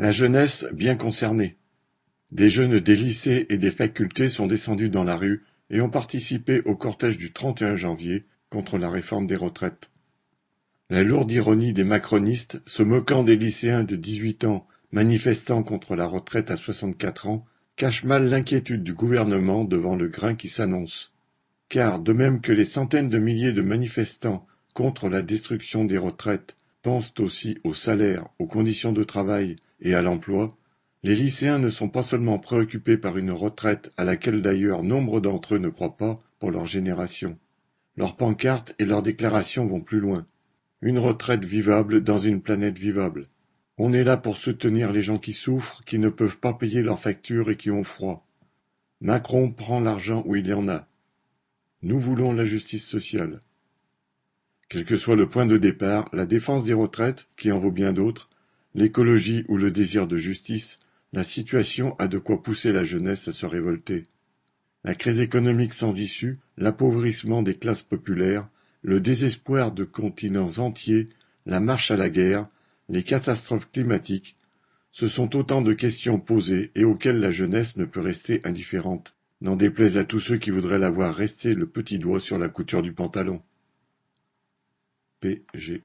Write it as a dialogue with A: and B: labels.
A: La jeunesse bien concernée. Des jeunes des lycées et des facultés sont descendus dans la rue et ont participé au cortège du 31 janvier contre la réforme des retraites. La lourde ironie des macronistes, se moquant des lycéens de 18 ans manifestant contre la retraite à 64 ans, cache mal l'inquiétude du gouvernement devant le grain qui s'annonce. Car, de même que les centaines de milliers de manifestants contre la destruction des retraites pensent aussi aux salaires, aux conditions de travail et à l'emploi, les lycéens ne sont pas seulement préoccupés par une retraite à laquelle d'ailleurs nombre d'entre eux ne croient pas pour leur génération. Leurs pancartes et leurs déclarations vont plus loin. Une retraite vivable dans une planète vivable. On est là pour soutenir les gens qui souffrent, qui ne peuvent pas payer leurs factures et qui ont froid. Macron prend l'argent où il y en a. Nous voulons la justice sociale. Quel que soit le point de départ, la défense des retraites, qui en vaut bien d'autres, l'écologie ou le désir de justice, la situation a de quoi pousser la jeunesse à se révolter. La crise économique sans issue, l'appauvrissement des classes populaires, le désespoir de continents entiers, la marche à la guerre, les catastrophes climatiques, ce sont autant de questions posées et auxquelles la jeunesse ne peut rester indifférente, n'en déplaise à tous ceux qui voudraient la voir rester le petit doigt sur la couture du pantalon. P. G.